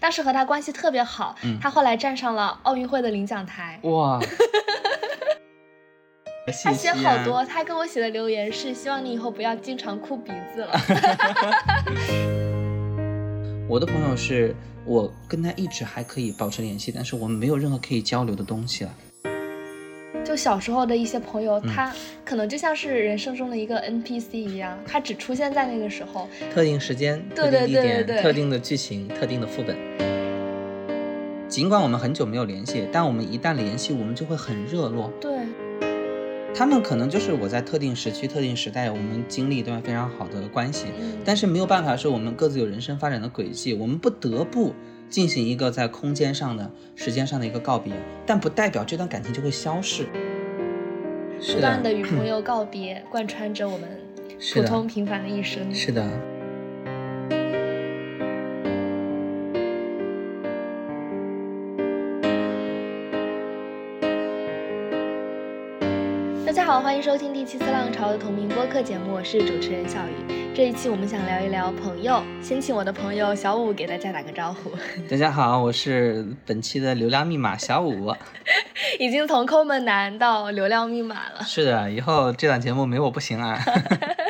当时和他关系特别好，他后来站上了奥运会的领奖台。哇！他写好多，他跟我写的留言是希望你以后不要经常哭鼻子了。我的朋友是我跟他一直还可以保持联系，但是我们没有任何可以交流的东西了。就小时候的一些朋友，他可能就像是人生中的一个 NPC 一样，他只出现在那个时候，特定时间、特定地点、特定的剧情、特定的副本。尽管我们很久没有联系，但我们一旦联系，我们就会很热络。对。他们可能就是我在特定时区、特定时代，我们经历一段非常好的关系，但是没有办法是我们各自有人生发展的轨迹，我们不得不进行一个在空间上的、时间上的一个告别，但不代表这段感情就会消逝。不断的与朋友告别，贯穿着我们普通平凡的一生。是的。好，欢迎收听第七次浪潮的同名播客节目，我是主持人小鱼。这一期我们想聊一聊朋友，先请我的朋友小五给大家打个招呼。大家好，我是本期的流量密码小五，已经从抠门男到流量密码了。是的，以后这档节目没我不行啊。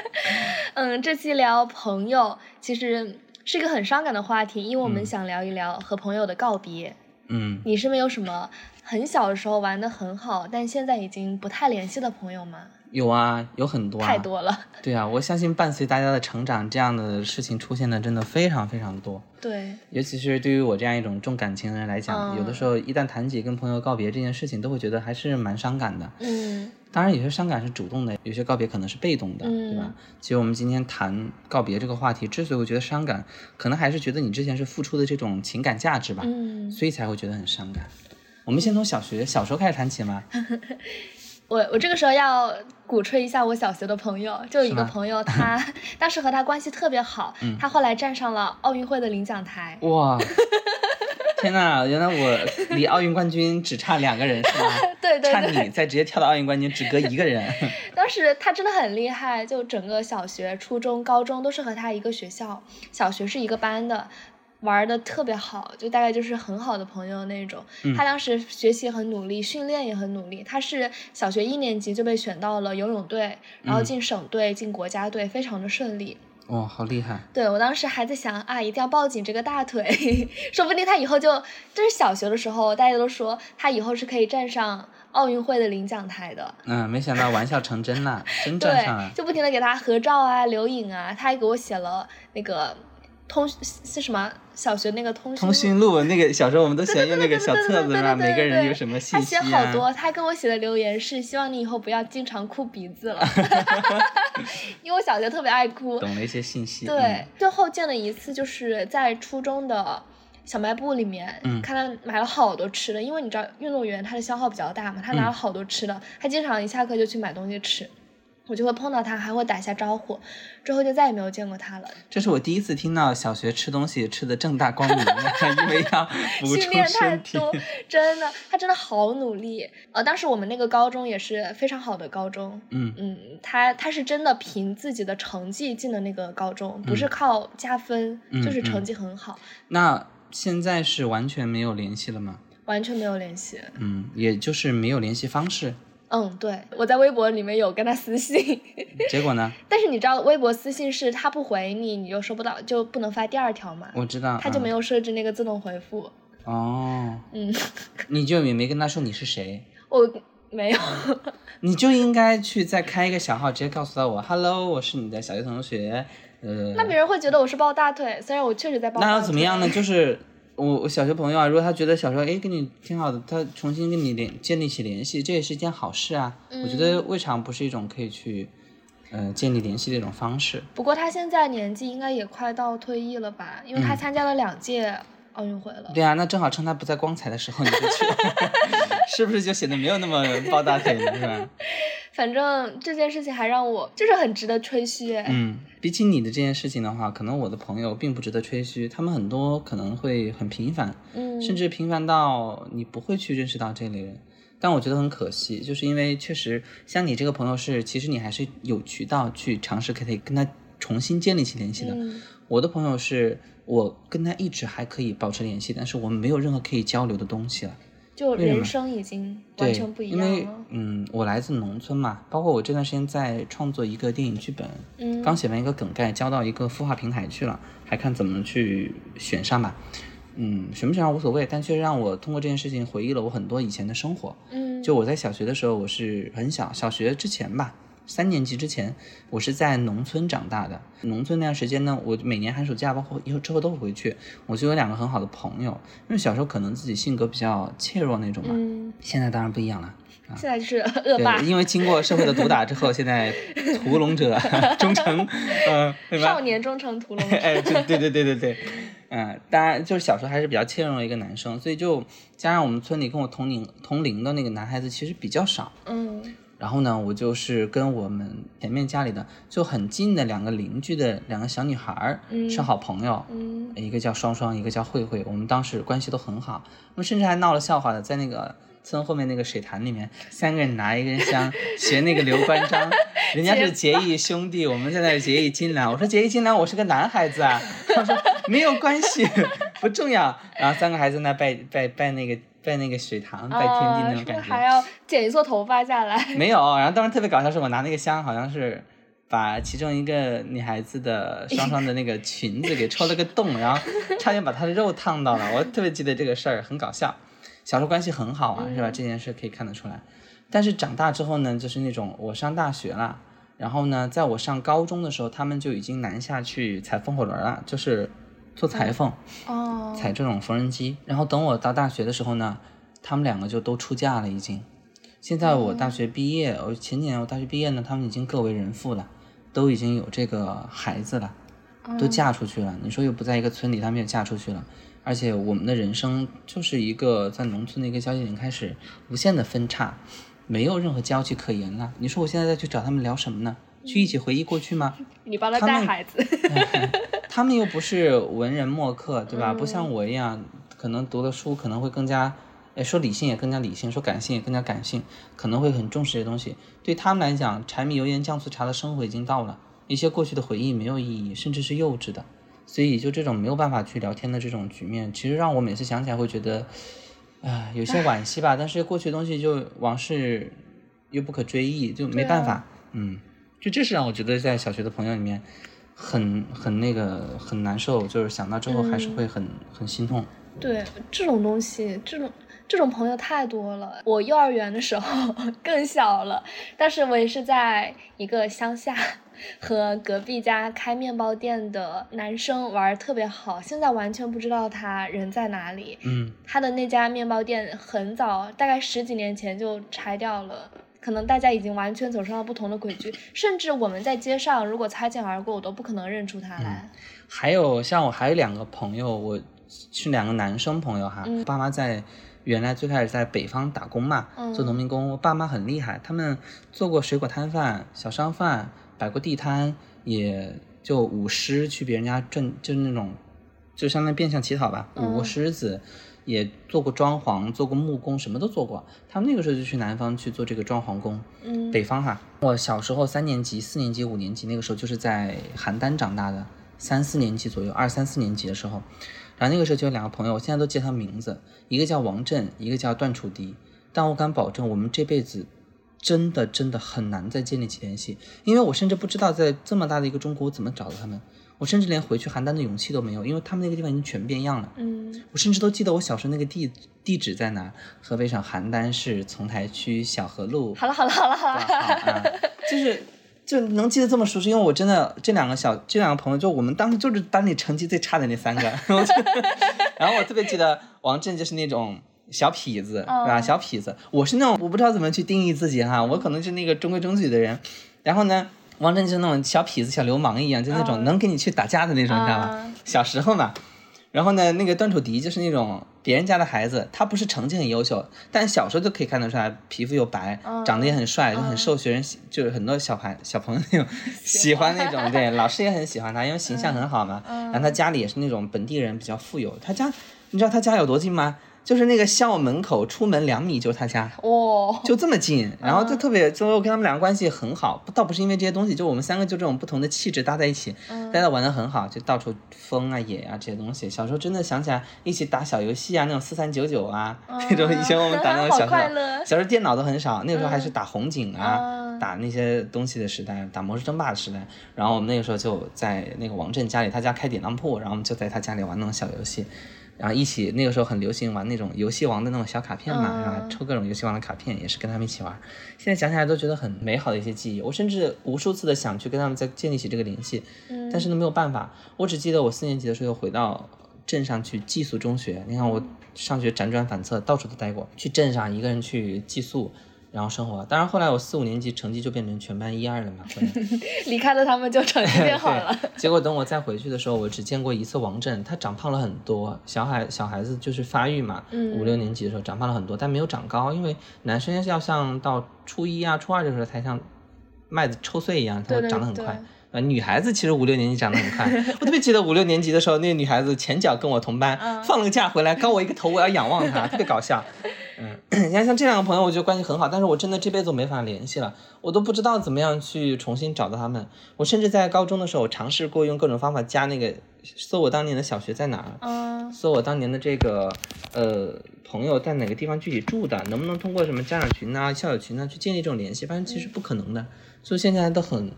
嗯，这期聊朋友其实是一个很伤感的话题，因为我们想聊一聊和朋友的告别。嗯，你是没有什么？很小的时候玩的很好，但现在已经不太联系的朋友吗？有啊，有很多，太多了。对啊，我相信伴随大家的成长，这样的事情出现的真的非常非常多。对，尤其是对于我这样一种重感情的人来讲，有的时候一旦谈起跟朋友告别这件事情，都会觉得还是蛮伤感的。嗯，当然有些伤感是主动的，有些告别可能是被动的，对吧？其实我们今天谈告别这个话题，之所以会觉得伤感，可能还是觉得你之前是付出的这种情感价值吧，嗯，所以才会觉得很伤感。我们先从小学小时候开始谈起吗？我我这个时候要鼓吹一下我小学的朋友，就有一个朋友，他 当时和他关系特别好，他后来站上了奥运会的领奖台。哇！天呐，原来我离奥运冠军只差两个人是吗？对对对，差你再直接跳到奥运冠军只隔一个人。当时他真的很厉害，就整个小学、初中、高中都是和他一个学校，小学是一个班的。玩的特别好，就大概就是很好的朋友那种。他当时学习很努力，训练也很努力。他是小学一年级就被选到了游泳队，然后进省队、进国家队，非常的顺利。哇，好厉害！对我当时还在想啊，一定要抱紧这个大腿，说不定他以后就，就是小学的时候，大家都说他以后是可以站上奥运会的领奖台的。嗯，没想到玩笑成真 了，真站上了。就不停的给他合照啊，留影啊，他还给我写了那个。通是什么？小学那个通通讯录，那个小时候我们都喜欢用那个小册子嘛，每个人有什么信息啊？他写好多，他跟我写的留言是希望你以后不要经常哭鼻子了，因为我小学特别爱哭。懂了一些信息。对，最后见了一次，就是在初中的小卖部里面，看他买了好多吃的，因为你知道运动员他的消耗比较大嘛，他拿了好多吃的，他经常一下课就去买东西吃。我就会碰到他，还会打一下招呼，之后就再也没有见过他了。这是我第一次听到小学吃东西吃的正大光明，因为要训练太多，真的，他真的好努力。呃，当时我们那个高中也是非常好的高中，嗯嗯，他他是真的凭自己的成绩进的那个高中，不是靠加分，就是成绩很好。那现在是完全没有联系了吗？完全没有联系。嗯，也就是没有联系方式。嗯，对，我在微博里面有跟他私信，结果呢？但是你知道，微博私信是他不回你，你就收不到，就不能发第二条嘛。我知道，他就没有设置那个自动回复。哦，嗯，你就也没跟他说你是谁？我没有。你就应该去再开一个小号，直接告诉到我，Hello，我是你的小学同学。呃，那别人会觉得我是抱大腿，虽然我确实在抱。那要怎么样呢？就是。我我小学朋友啊，如果他觉得小时候哎跟你挺好的，他重新跟你联建立起联系，这也是一件好事啊。我觉得未尝不是一种可以去，呃建立联系的一种方式。不过他现在年纪应该也快到退役了吧？因为他参加了两届奥运会了。对啊，那正好趁他不在光彩的时候你就去，是不是就显得没有那么抱大腿了，是吧？反正这件事情还让我就是很值得吹嘘。嗯，比起你的这件事情的话，可能我的朋友并不值得吹嘘，他们很多可能会很平凡，嗯，甚至平凡到你不会去认识到这类人。但我觉得很可惜，就是因为确实像你这个朋友是，其实你还是有渠道去尝试可以跟他重新建立起联系的。我的朋友是我跟他一直还可以保持联系，但是我们没有任何可以交流的东西了。就人生已经完全不一样了。因为嗯，我来自农村嘛，包括我这段时间在创作一个电影剧本，嗯，刚写完一个梗概，交到一个孵化平台去了，还看怎么去选上吧。嗯，选不选上无所谓，但却让我通过这件事情回忆了我很多以前的生活。嗯，就我在小学的时候，我是很小，小学之前吧。三年级之前，我是在农村长大的。农村那段时间呢，我每年寒暑假，包括以后之后都会回去。我就有两个很好的朋友，因为小时候可能自己性格比较怯弱那种嘛。嗯。现在当然不一样了。现在就是恶霸。对，因为经过社会的毒打之后，现在屠龙者忠诚，嗯，少年忠诚屠龙者。哎，对对对对对对。嗯，当然就是小时候还是比较怯弱的一个男生，所以就加上我们村里跟我同龄同龄的那个男孩子其实比较少。嗯。然后呢，我就是跟我们前面家里的就很近的两个邻居的两个小女孩儿是好朋友，一个叫双双，一个叫慧慧。我们当时关系都很好，我们甚至还闹了笑话的，在那个村后面那个水潭里面，三个人拿一根香 学那个刘关张，人家是结义兄弟，我们在那结义金兰。我说结义金兰，我是个男孩子啊。他说没有关系，不重要。然后三个孩子那拜拜拜那个。拜那个水塘，拜天地那种感觉，还要剪一撮头发下来。没有，然后当时特别搞笑，是我拿那个香，好像是把其中一个女孩子的双双的那个裙子给戳了个洞，然后差点把她的肉烫到了。我特别记得这个事儿，很搞笑。小时候关系很好啊，是吧？这件事可以看得出来。但是长大之后呢，就是那种我上大学了，然后呢，在我上高中的时候，他们就已经南下去踩风火轮了，就是。做裁缝，哦，踩这种缝纫机。然后等我到大学的时候呢，他们两个就都出嫁了，已经。现在我大学毕业，我前几年我大学毕业呢，他们已经各为人父了，都已经有这个孩子了，都嫁出去了。你说又不在一个村里，他们也嫁出去了。而且我们的人生就是一个在农村的一个交界点开始无限的分叉，没有任何交集可言了。你说我现在再去找他们聊什么呢？去一起回忆过去吗？你帮他带孩子。他们又不是文人墨客，对吧？不像我一样，可能读的书可能会更加，哎，说理性也更加理性，说感性也更加感性，可能会很重视这些东西。对他们来讲，柴米油盐酱醋茶的生活已经到了，一些过去的回忆没有意义，甚至是幼稚的。所以，就这种没有办法去聊天的这种局面，其实让我每次想起来会觉得，啊，有些惋惜吧。但是过去的东西就往事又不可追忆，就没办法。嗯，就这是让我觉得在小学的朋友里面。很很那个很难受，就是想到之后还是会很很心痛。对这种东西，这种这种朋友太多了。我幼儿园的时候 更小了，但是我也是在一个乡下，和隔壁家开面包店的男生玩特别好。现在完全不知道他人在哪里。嗯，他的那家面包店很早，大概十几年前就拆掉了。可能大家已经完全走上了不同的轨迹，甚至我们在街上如果擦肩而过，我都不可能认出他来。还有像我还有两个朋友，我是两个男生朋友哈，爸妈在原来最开始在北方打工嘛，做农民工。我爸妈很厉害，他们做过水果摊贩、小商贩，摆过地摊，也就舞狮去别人家挣，就是那种，就相当于变相乞讨吧，舞过狮子。也做过装潢，做过木工，什么都做过。他们那个时候就去南方去做这个装潢工。嗯，北方哈。我小时候三年级、四年级、五年级那个时候就是在邯郸长大的，三四年级左右，二三四年级的时候，然后那个时候就有两个朋友，我现在都记他名字，一个叫王震，一个叫段楚迪。但我敢保证，我们这辈子真的真的很难再建立起联系，因为我甚至不知道在这么大的一个中国我怎么找到他们。我甚至连回去邯郸的勇气都没有，因为他们那个地方已经全变样了。嗯，我甚至都记得我小时候那个地地址在哪，河北省邯郸市丛台区小河路。好了好了好了好了，就是就能记得这么熟悉，因为我真的这两个小这两个朋友，就我们当时就是班里成绩最差的那三个。然后我特别记得王震就是那种小痞子，是吧？小痞子，我是那种我不知道怎么去定义自己哈，我可能是那个中规中矩的人。然后呢？王震就是那种小痞子、小流氓一样，就那种能跟你去打架的那种，你知道吧？小时候嘛。然后呢，那个段楚迪就是那种别人家的孩子，他不是成绩很优秀，但小时候就可以看得出来，皮肤又白，长得也很帅，就很受学生喜，就是很多小孩小朋友那种喜欢那种，对，老师也很喜欢他，因为形象很好嘛。然后他家里也是那种本地人，比较富有。他家，你知道他家有多近吗？就是那个校门口出门两米就是他家，哦，就这么近，然后就特别，就我跟他们两个关系很好，倒不是因为这些东西，就我们三个就这种不同的气质搭在一起，大家玩的很好，就到处疯啊野啊这些东西。小时候真的想起来一起打小游戏啊，那种四三九九啊，那种以前我们打那种小时候，小时候电脑都很少，那个时候还是打红警啊，打那些东西的时代，打魔兽争霸的时代。然后我们那个时候就在那个王震家里，他家开典当铺，然后我们就在他家里玩那种小游戏。然后一起，那个时候很流行玩那种游戏王的那种小卡片嘛，然后抽各种游戏王的卡片，也是跟他们一起玩。现在想起来都觉得很美好的一些记忆。我甚至无数次的想去跟他们再建立起这个联系，但是呢没有办法。我只记得我四年级的时候回到镇上去寄宿中学。你看我上学辗转反侧，到处都待过，去镇上一个人去寄宿。然后生活，当然后来我四五年级成绩就变成全班一二了嘛。离开了他们就成绩变好了。结果等我再回去的时候，我只见过一次王震，他长胖了很多。小孩小孩子就是发育嘛，五六年级的时候长胖了很多，但没有长高，因为男生要像到初一啊初二的时候才像麦子抽穗一样，他会长得很快。呃，女孩子其实五六年级长得很快。我特别记得五六年级的时候，那个女孩子前脚跟我同班，放了个假回来，高我一个头，我要仰望她，特别搞笑。嗯，你看像这两个朋友，我觉得关系很好，但是我真的这辈子没法联系了，我都不知道怎么样去重新找到他们。我甚至在高中的时候，我尝试过用各种方法加那个搜我当年的小学在哪儿，嗯，搜我当年的这个呃朋友在哪个地方具体住的，能不能通过什么家长群啊、校友群啊去建立这种联系？发现其实不可能的，所以现在都很。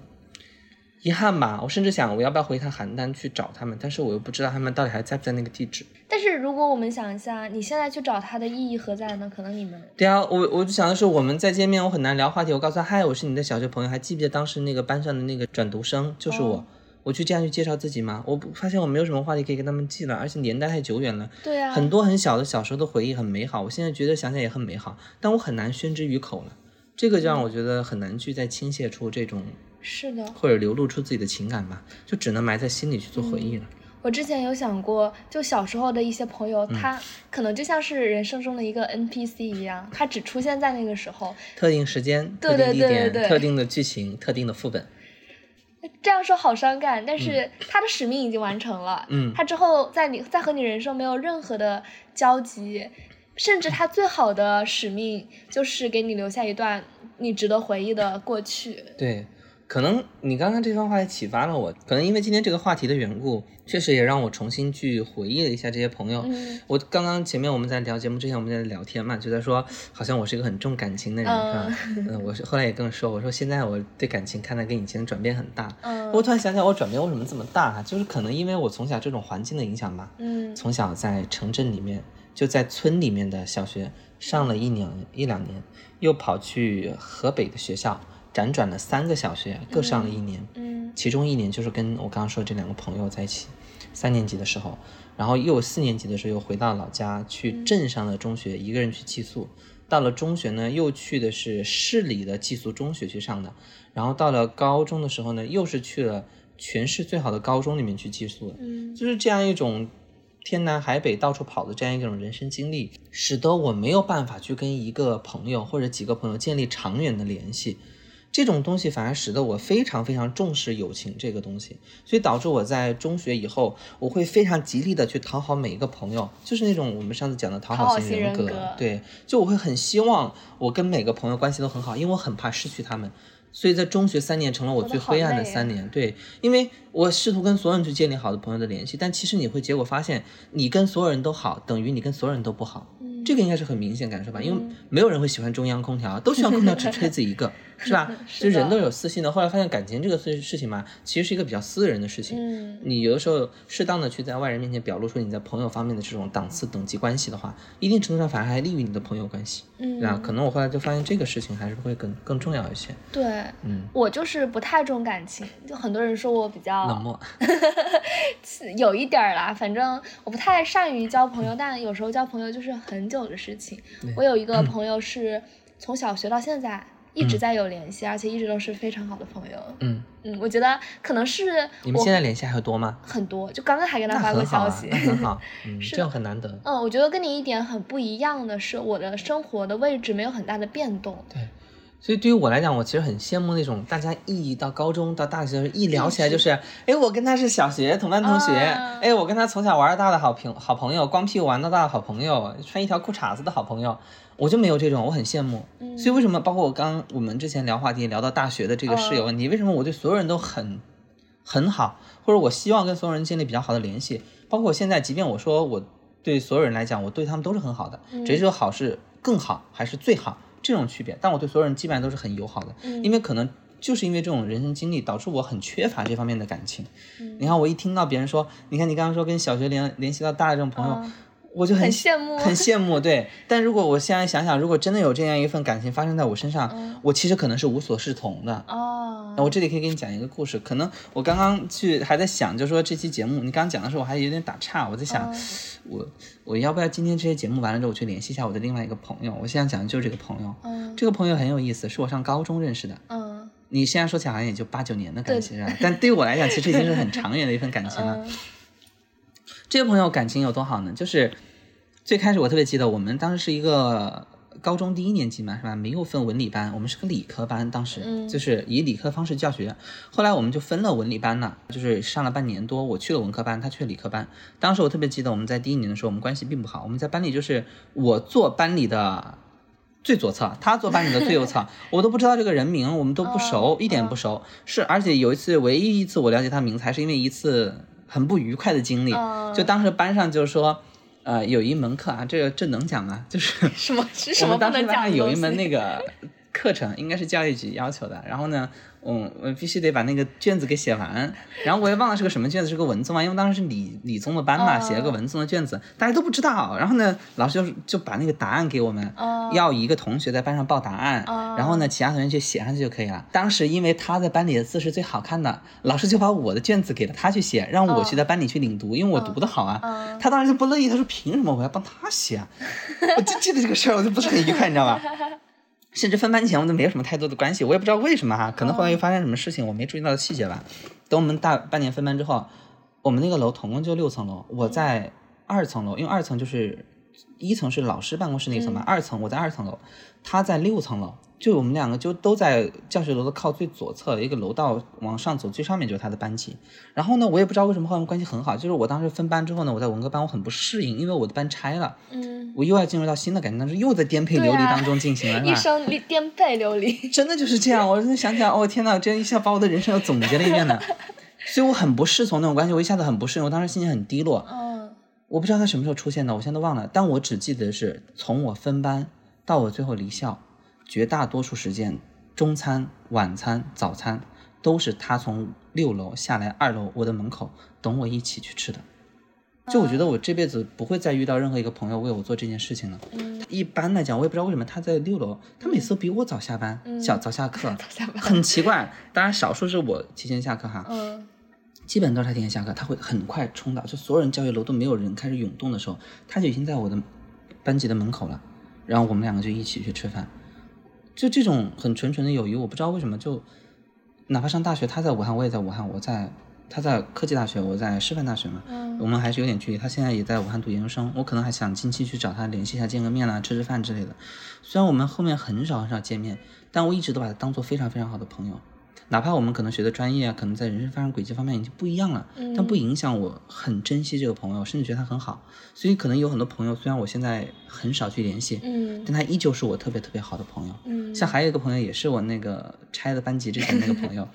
遗憾吧，我甚至想我要不要回一趟邯郸去找他们，但是我又不知道他们到底还在不在那个地址。但是如果我们想一下，你现在去找他的意义何在呢？可能你们对啊，我我就想的是我们再见面，我很难聊话题。我告诉他，嗨，我是你的小学朋友，还记不记得当时那个班上的那个转读生就是我？我去这样去介绍自己吗？我不发现我没有什么话题可以跟他们记了，而且年代太久远了。对啊，很多很小的小时候的回忆很美好，我现在觉得想想也很美好，但我很难宣之于口了。这个就让我觉得很难去再倾泻出这种。是的，或者流露出自己的情感吧，就只能埋在心里去做回忆了。我之前有想过，就小时候的一些朋友，他可能就像是人生中的一个 NPC 一样，他只出现在那个时候，特定时间、特定地点、特定的剧情、特定的副本。这样说好伤感，但是他的使命已经完成了。嗯，他之后在你在和你人生没有任何的交集，甚至他最好的使命就是给你留下一段你值得回忆的过去。对。可能你刚刚这番话也启发了我，可能因为今天这个话题的缘故，确实也让我重新去回忆了一下这些朋友。我刚刚前面我们在聊节目之前，我们在聊天嘛，就在说好像我是一个很重感情的人，是吧？嗯，我是后来也跟我说，我说现在我对感情看待跟以前转变很大。嗯，我突然想起来，我转变为什么这么大？就是可能因为我从小这种环境的影响吧。嗯，从小在城镇里面，就在村里面的小学上了一年一两年，又跑去河北的学校。辗转了三个小学，各上了一年。嗯，其中一年就是跟我刚刚说这两个朋友在一起，三年级的时候，然后又四年级的时候又回到老家去镇上的中学，一个人去寄宿。到了中学呢，又去的是市里的寄宿中学去上的。然后到了高中的时候呢，又是去了全市最好的高中里面去寄宿。嗯，就是这样一种天南海北到处跑的这样一种人生经历，使得我没有办法去跟一个朋友或者几个朋友建立长远的联系。这种东西反而使得我非常非常重视友情这个东西，所以导致我在中学以后，我会非常极力的去讨好每一个朋友，就是那种我们上次讲的讨好型人格。对，就我会很希望我跟每个朋友关系都很好，因为我很怕失去他们。所以在中学三年成了我最灰暗的三年。对，因为我试图跟所有人去建立好的朋友的联系，但其实你会结果发现，你跟所有人都好，等于你跟所有人都不好。这个应该是很明显感受吧，因为没有人会喜欢中央空调，都希望空调只吹自己一个。是吧？就人都有私心的。后来发现感情这个事事情嘛，其实是一个比较私人的事情。嗯，你有的时候适当的去在外人面前表露出你在朋友方面的这种档次等级关系的话，一定程度上反而还利于你的朋友关系。嗯，那可能我后来就发现这个事情还是会更更重要一些。对，嗯，我就是不太重感情，就很多人说我比较冷漠，有一点儿啦。反正我不太善于交朋友，但有时候交朋友就是很久的事情。我有一个朋友是从小学到现在。一直在有联系，而且一直都是非常好的朋友。嗯嗯，我觉得可能是你们现在联系还多吗？很多，就刚刚还跟他发过消息，很好，这样很难得。嗯，我觉得跟你一点很不一样的是，我的生活的位置没有很大的变动。对，所以对于我来讲，我其实很羡慕那种大家一到高中到大学一聊起来就是，哎，我跟他是小学同班同学，哎，我跟他从小玩到大的好朋好朋友，光屁股玩到大的好朋友，穿一条裤衩子的好朋友，我就没有这种，我很羡慕。所以为什么包括我刚我们之前聊话题聊到大学的这个室友问题，为什么我对所有人都很很好，或者我希望跟所有人建立比较好的联系，包括我现在，即便我说我对所有人来讲，我对他们都是很好的，只是说好是更好还是最好。这种区别，但我对所有人基本上都是很友好的，因为可能就是因为这种人生经历，导致我很缺乏这方面的感情。你看，我一听到别人说，你看你刚刚说跟小学联联系到大的这种朋友。我就很羡慕，很羡慕，对。但如果我现在想想，如果真的有这样一份感情发生在我身上，我其实可能是无所适从的。哦。我这里可以给你讲一个故事。可能我刚刚去还在想，就说这期节目，你刚刚讲的时候，我还有点打岔。我在想，我我要不要今天这些节目完了之后，我去联系一下我的另外一个朋友？我现在讲的就是这个朋友。嗯。这个朋友很有意思，是我上高中认识的。嗯。你现在说起来好像也就八九年的感情是吧？但对于我来讲，其实已经是很长远的一份感情了。这个朋友感情有多好呢？就是最开始我特别记得，我们当时是一个高中第一年级嘛，是吧？没有分文理班，我们是个理科班，当时就是以理科方式教学。后来我们就分了文理班了，就是上了半年多，我去了文科班，他去了理科班。当时我特别记得，我们在第一年的时候，我们关系并不好。我们在班里就是我坐班里的最左侧，他坐班里的最右侧，我都不知道这个人名，我们都不熟，一点不熟。是，而且有一次，唯一一次我了解他名字，还是因为一次。很不愉快的经历，就当时班上就是说，呃，有一门课啊，这个这能讲吗？就是什么？什么当时班上有一门那个课程，应该是教育局要求的，然后呢。我，我必须得把那个卷子给写完，然后我也忘了是个什么卷子，是个文综啊，因为当时是理理综的班嘛，写了个文综的卷子，大家都不知道。然后呢，老师就就把那个答案给我们，要一个同学在班上报答案，然后呢，其他同学去写上去就可以了。当时因为他在班里的字是最好看的，老师就把我的卷子给了他去写，让我去在班里去领读，因为我读的好啊。他当时就不乐意，他说凭什么我要帮他写啊？我就记得这个事儿，我就不是很愉快，你知道吧？甚至分班前我都没有什么太多的关系，我也不知道为什么哈，可能后来又发生什么事情，我没注意到的细节吧。等我们大半年分班之后，我们那个楼总共就六层楼，我在二层楼，因为二层就是一层是老师办公室那层嘛，二层我在二层楼，他在六层楼。就我们两个就都在教学楼的靠最左侧，一个楼道往上走最上面就是他的班级。然后呢，我也不知道为什么后面关系很好。就是我当时分班之后呢，我在文科班我很不适应，因为我的班拆了，嗯，我又要进入到新的感情当中，又在颠沛流离当中进行了，一生颠沛流离，真的就是这样。我真的想起来，哦天呐，这一下把我的人生又总结了一遍呢。所以我很不适从那种关系，我一下子很不适应，我当时心情很低落。嗯，我不知道他什么时候出现的，我现在都忘了。但我只记得是从我分班到我最后离校。绝大多数时间，中餐、晚餐、早餐都是他从六楼下来二楼我的门口等我一起去吃的。就我觉得我这辈子不会再遇到任何一个朋友为我做这件事情了。一般来讲，我也不知道为什么他在六楼，他每次都比我早下班，早早下课，很奇怪。当然少数是我提前下课哈。嗯。基本都是他提前下课，他会很快冲到，就所有人教学楼都没有人开始涌动的时候，他就已经在我的班级的门口了。然后我们两个就一起去吃饭。就这种很纯纯的友谊，我不知道为什么就，哪怕上大学，他在武汉，我也在武汉，我在他在科技大学，我在师范大学嘛，我们还是有点距离。他现在也在武汉读研究生，我可能还想近期去找他联系一下，见个面啦，吃吃饭之类的。虽然我们后面很少很少见面，但我一直都把他当做非常非常好的朋友。哪怕我们可能学的专业啊，可能在人生发展轨迹方面已经不一样了，但不影响我很珍惜这个朋友，甚至觉得他很好。所以可能有很多朋友，虽然我现在很少去联系，嗯，但他依旧是我特别特别好的朋友。嗯，像还有一个朋友，也是我那个拆了班级之前那个朋友，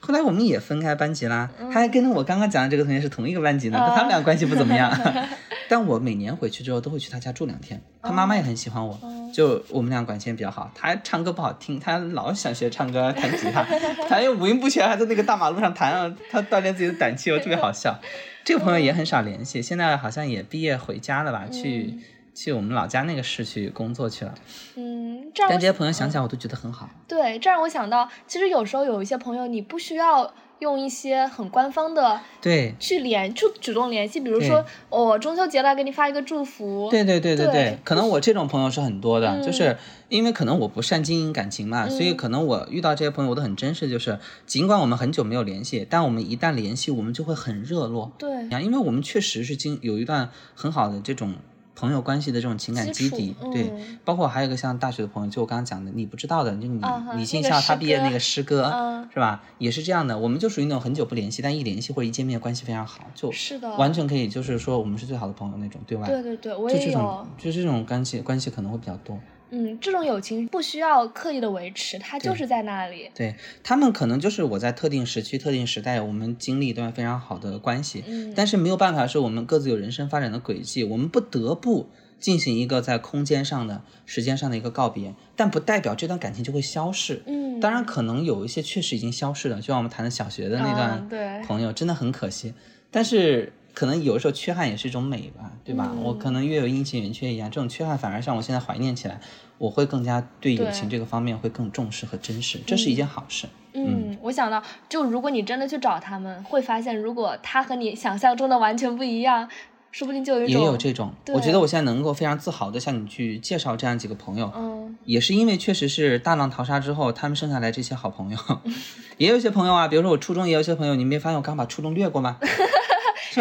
后来我们也分开班级啦。他还跟我刚刚讲的这个同学是同一个班级的，跟他们俩关系不怎么样。但我每年回去之后都会去他家住两天，他妈妈也很喜欢我。就我们俩关系比较好，他唱歌不好听，他老想学唱歌弹吉他，他又五音不全，还在那个大马路上弹啊，他锻炼自己的胆气，我特别好笑。这个朋友也很少联系，现在好像也毕业回家了吧，去去我们老家那个市去工作去了。嗯，但这些朋友想想我都觉得很好。对，这让我想到，其实有时候有一些朋友，你不需要。用一些很官方的对。去联主主动联系，比如说我中秋节了，给你发一个祝福。对对对对对，可能我这种朋友是很多的，就是因为可能我不善经营感情嘛，所以可能我遇到这些朋友我都很珍视，就是尽管我们很久没有联系，但我们一旦联系，我们就会很热络。对，因为我们确实是经有一段很好的这种朋友关系的这种情感基底，对，包括还有一个像大学的朋友，就我刚刚讲的，你不知道的，就你你进校他毕业那个师哥，是吧？也是这样的，我们就属于那种很久不联系，但一联系或者一见面关系非常好，就是的，完全可以就是说我们是最好的朋友那种，对外？对对对，我也有，就这种关系关系可能会比较多。嗯，这种友情不需要刻意的维持，它就是在那里。对他们可能就是我在特定时区、特定时代，我们经历一段非常好的关系。嗯，但是没有办法，是我们各自有人生发展的轨迹，我们不得不进行一个在空间上的、时间上的一个告别，但不代表这段感情就会消逝。嗯，当然可能有一些确实已经消逝了，就像我们谈的小学的那段朋友，真的很可惜。但是。可能有的时候缺憾也是一种美吧，对吧？我可能月有阴晴圆缺一样，这种缺憾反而让我现在怀念起来，我会更加对友情这个方面会更重视和珍视，这是一件好事。嗯，我想到，就如果你真的去找他们，会发现如果他和你想象中的完全不一样，说不定就有一种也有这种。我觉得我现在能够非常自豪的向你去介绍这样几个朋友，嗯，也是因为确实是大浪淘沙之后，他们剩下来这些好朋友，也有一些朋友啊，比如说我初中也有一些朋友，你没发现我刚把初中略过吗？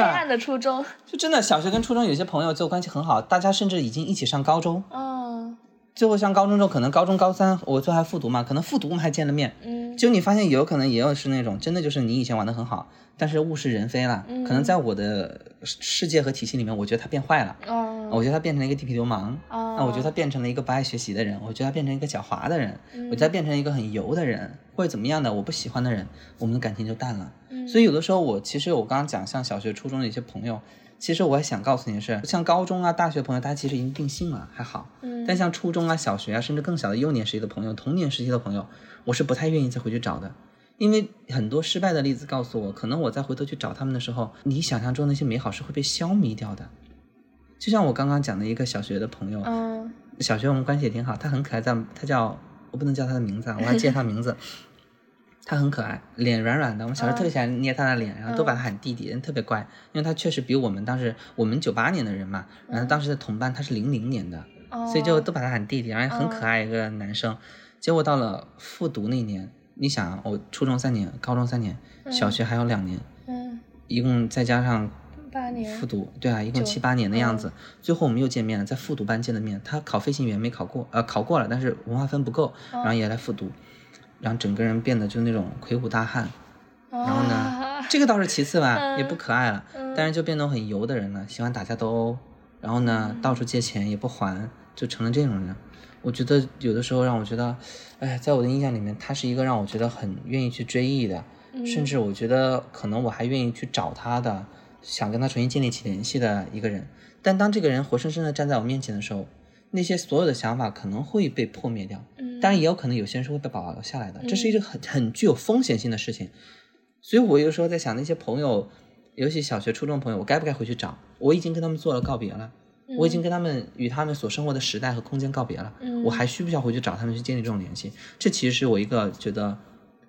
黑暗的初中，就真的小学跟初中有些朋友就关系很好，大家甚至已经一起上高中。嗯，最后上高中之后，可能高中高三我最后还复读嘛，可能复读我们还见了面。嗯，就你发现有可能也有是那种真的就是你以前玩的很好。但是物是人非了，可能在我的世界和体系里面，我觉得他变坏了。哦，我觉得他变成了一个地痞流氓。哦，那我觉得他变成了一个不爱学习的人。我觉得他变成一个狡猾的人。我觉得他变成一个很油的人，或者怎么样的我不喜欢的人，我们的感情就淡了。嗯，所以有的时候我其实我刚刚讲像小学、初中的一些朋友，其实我还想告诉你的是，像高中啊、大学朋友，大家其实已经定性了，还好。嗯，但像初中啊、小学啊，甚至更小的幼年时期的朋友、童年时期的朋友，我是不太愿意再回去找的。因为很多失败的例子告诉我，可能我再回头去找他们的时候，你想象中那些美好是会被消弭掉的。就像我刚刚讲的一个小学的朋友，嗯，小学我们关系也挺好，他很可爱，在他叫我不能叫他的名字，啊，我要记得他名字。他很可爱，脸软软的，我们小时候特别喜欢捏他的脸，然后都把他喊弟弟，人特别乖，因为他确实比我们当时我们九八年的人嘛，然后当时的同班他是零零年的，所以就都把他喊弟弟，然后很可爱一个男生。结果到了复读那年。你想，我初中三年，高中三年，小学还有两年，嗯，一共再加上八年复读，对啊，一共七八年的样子。最后我们又见面了，在复读班见的面。他考飞行员没考过，呃，考过了，但是文化分不够，然后也来复读，然后整个人变得就那种魁梧大汉。然后呢，这个倒是其次吧，也不可爱了，但是就变得很油的人了，喜欢打架斗殴，然后呢，到处借钱也不还，就成了这种人。我觉得有的时候让我觉得，哎，在我的印象里面，他是一个让我觉得很愿意去追忆的，甚至我觉得可能我还愿意去找他的，想跟他重新建立起联系的一个人。但当这个人活生生的站在我面前的时候，那些所有的想法可能会被破灭掉。嗯，当然也有可能有些人是会被保留下来的，这是一个很很具有风险性的事情。所以我有时候在想，那些朋友，尤其小学、初中朋友，我该不该回去找？我已经跟他们做了告别了。我已经跟他们与他们所生活的时代和空间告别了，我还需不需要回去找他们去建立这种联系？这其实是我一个觉得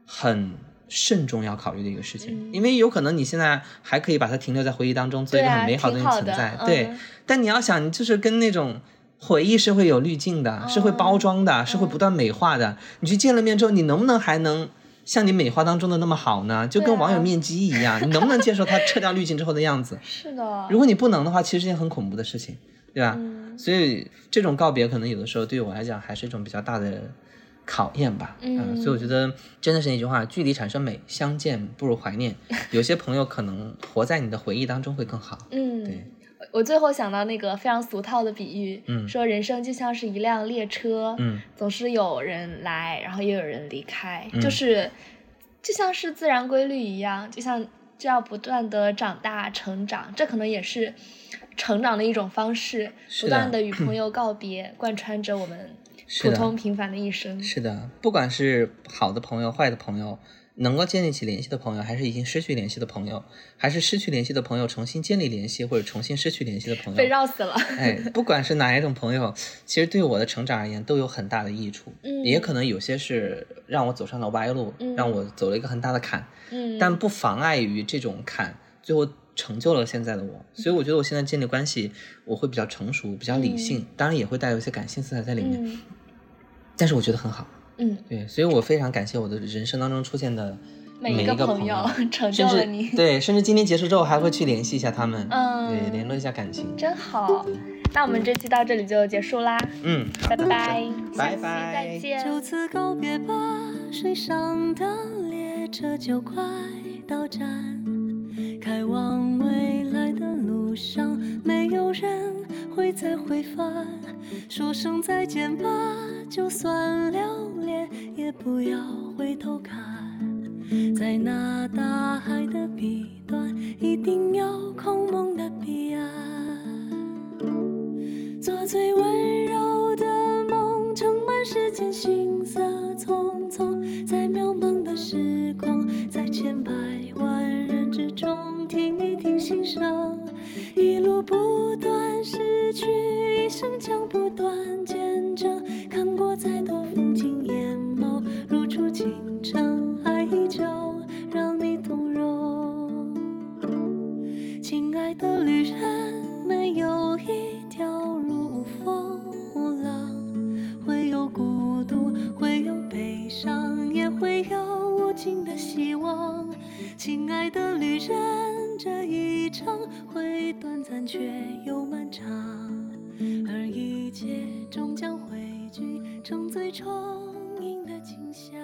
很慎重要考虑的一个事情，因为有可能你现在还可以把它停留在回忆当中，做一个很美好的存在，对。但你要想，就是跟那种回忆是会有滤镜的，是会包装的，是会不断美化的。你去见了面之后，你能不能还能？像你美化当中的那么好呢，就跟网友面基一样，你能不能接受他撤掉滤镜之后的样子？是的。如果你不能的话，其实是件很恐怖的事情，对吧？嗯。所以这种告别可能有的时候对于我来讲还是一种比较大的考验吧。嗯。所以我觉得真的是那句话，距离产生美，相见不如怀念。有些朋友可能活在你的回忆当中会更好。嗯。对。我最后想到那个非常俗套的比喻，说人生就像是一辆列车，总是有人来，然后也有人离开，就是就像是自然规律一样，就像就要不断的长大成长，这可能也是成长的一种方式，不断的与朋友告别，贯穿着我们普通平凡的一生。是的，不管是好的朋友，坏的朋友。能够建立起联系的朋友，还是已经失去联系的朋友，还是失去联系的朋友重新建立联系，或者重新失去联系的朋友，被绕死了。哎，不管是哪一种朋友，其实对我的成长而言都有很大的益处。嗯，也可能有些是让我走上了歪路，让我走了一个很大的坎。嗯，但不妨碍于这种坎最后成就了现在的我。所以我觉得我现在建立关系，我会比较成熟，比较理性，当然也会带有一些感性色彩在里面。但是我觉得很好。嗯，对，所以我非常感谢我的人生当中出现的每一个朋友，成就了你。对，甚至今天结束之后还会去联系一下他们，嗯，对，联络一下感情，真好。那我们这期到这里就结束啦。嗯，拜拜，拜拜，再见。就此告别吧，水上的列车就快到站，开往未来的路上，没有人会再回返。说声再见吧，就算留恋，也不要回头看，在那大海的彼端，一定有空梦的彼岸。做最温柔的梦，盛满世间行色匆匆，在渺茫的时光，在千百不断失去，一生将不断见证，看过再多风景眼眸，如初清晨，爱依旧让你动容。亲爱的旅人，没有一条路无风无浪，会有孤独，会有悲伤，也会有无尽的希望。亲爱的旅人，这一程会短散却又漫长，而一切终将汇聚成最充盈的景象。